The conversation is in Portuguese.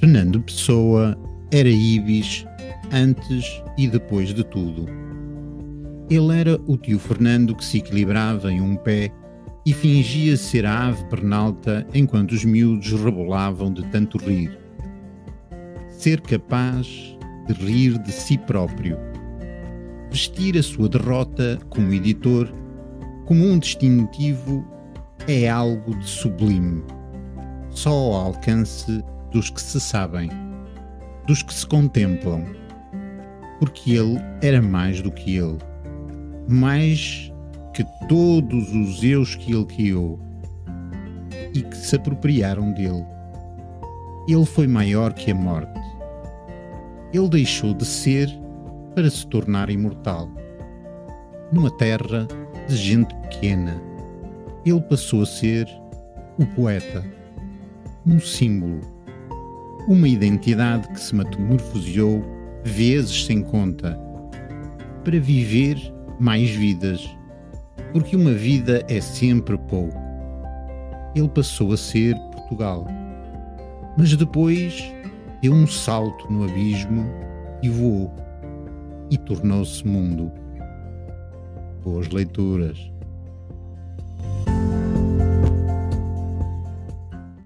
Fernando Pessoa era Ibis antes e depois de tudo. Ele era o tio Fernando que se equilibrava em um pé e fingia ser a ave pernalta enquanto os miúdos rebolavam de tanto rir. Ser capaz de rir de si próprio. Vestir a sua derrota como editor como um distintivo é algo de sublime, só ao alcance dos que se sabem, dos que se contemplam, porque ele era mais do que ele, mais que todos os eus que ele criou e que se apropriaram dele. Ele foi maior que a morte. Ele deixou de ser para se tornar imortal. Numa terra de gente pequena, ele passou a ser o poeta, um símbolo, uma identidade que se metamorfoseou vezes sem conta, para viver mais vidas, porque uma vida é sempre pouco. Ele passou a ser Portugal, mas depois deu um salto no abismo e voou, e tornou-se mundo. Boas leituras.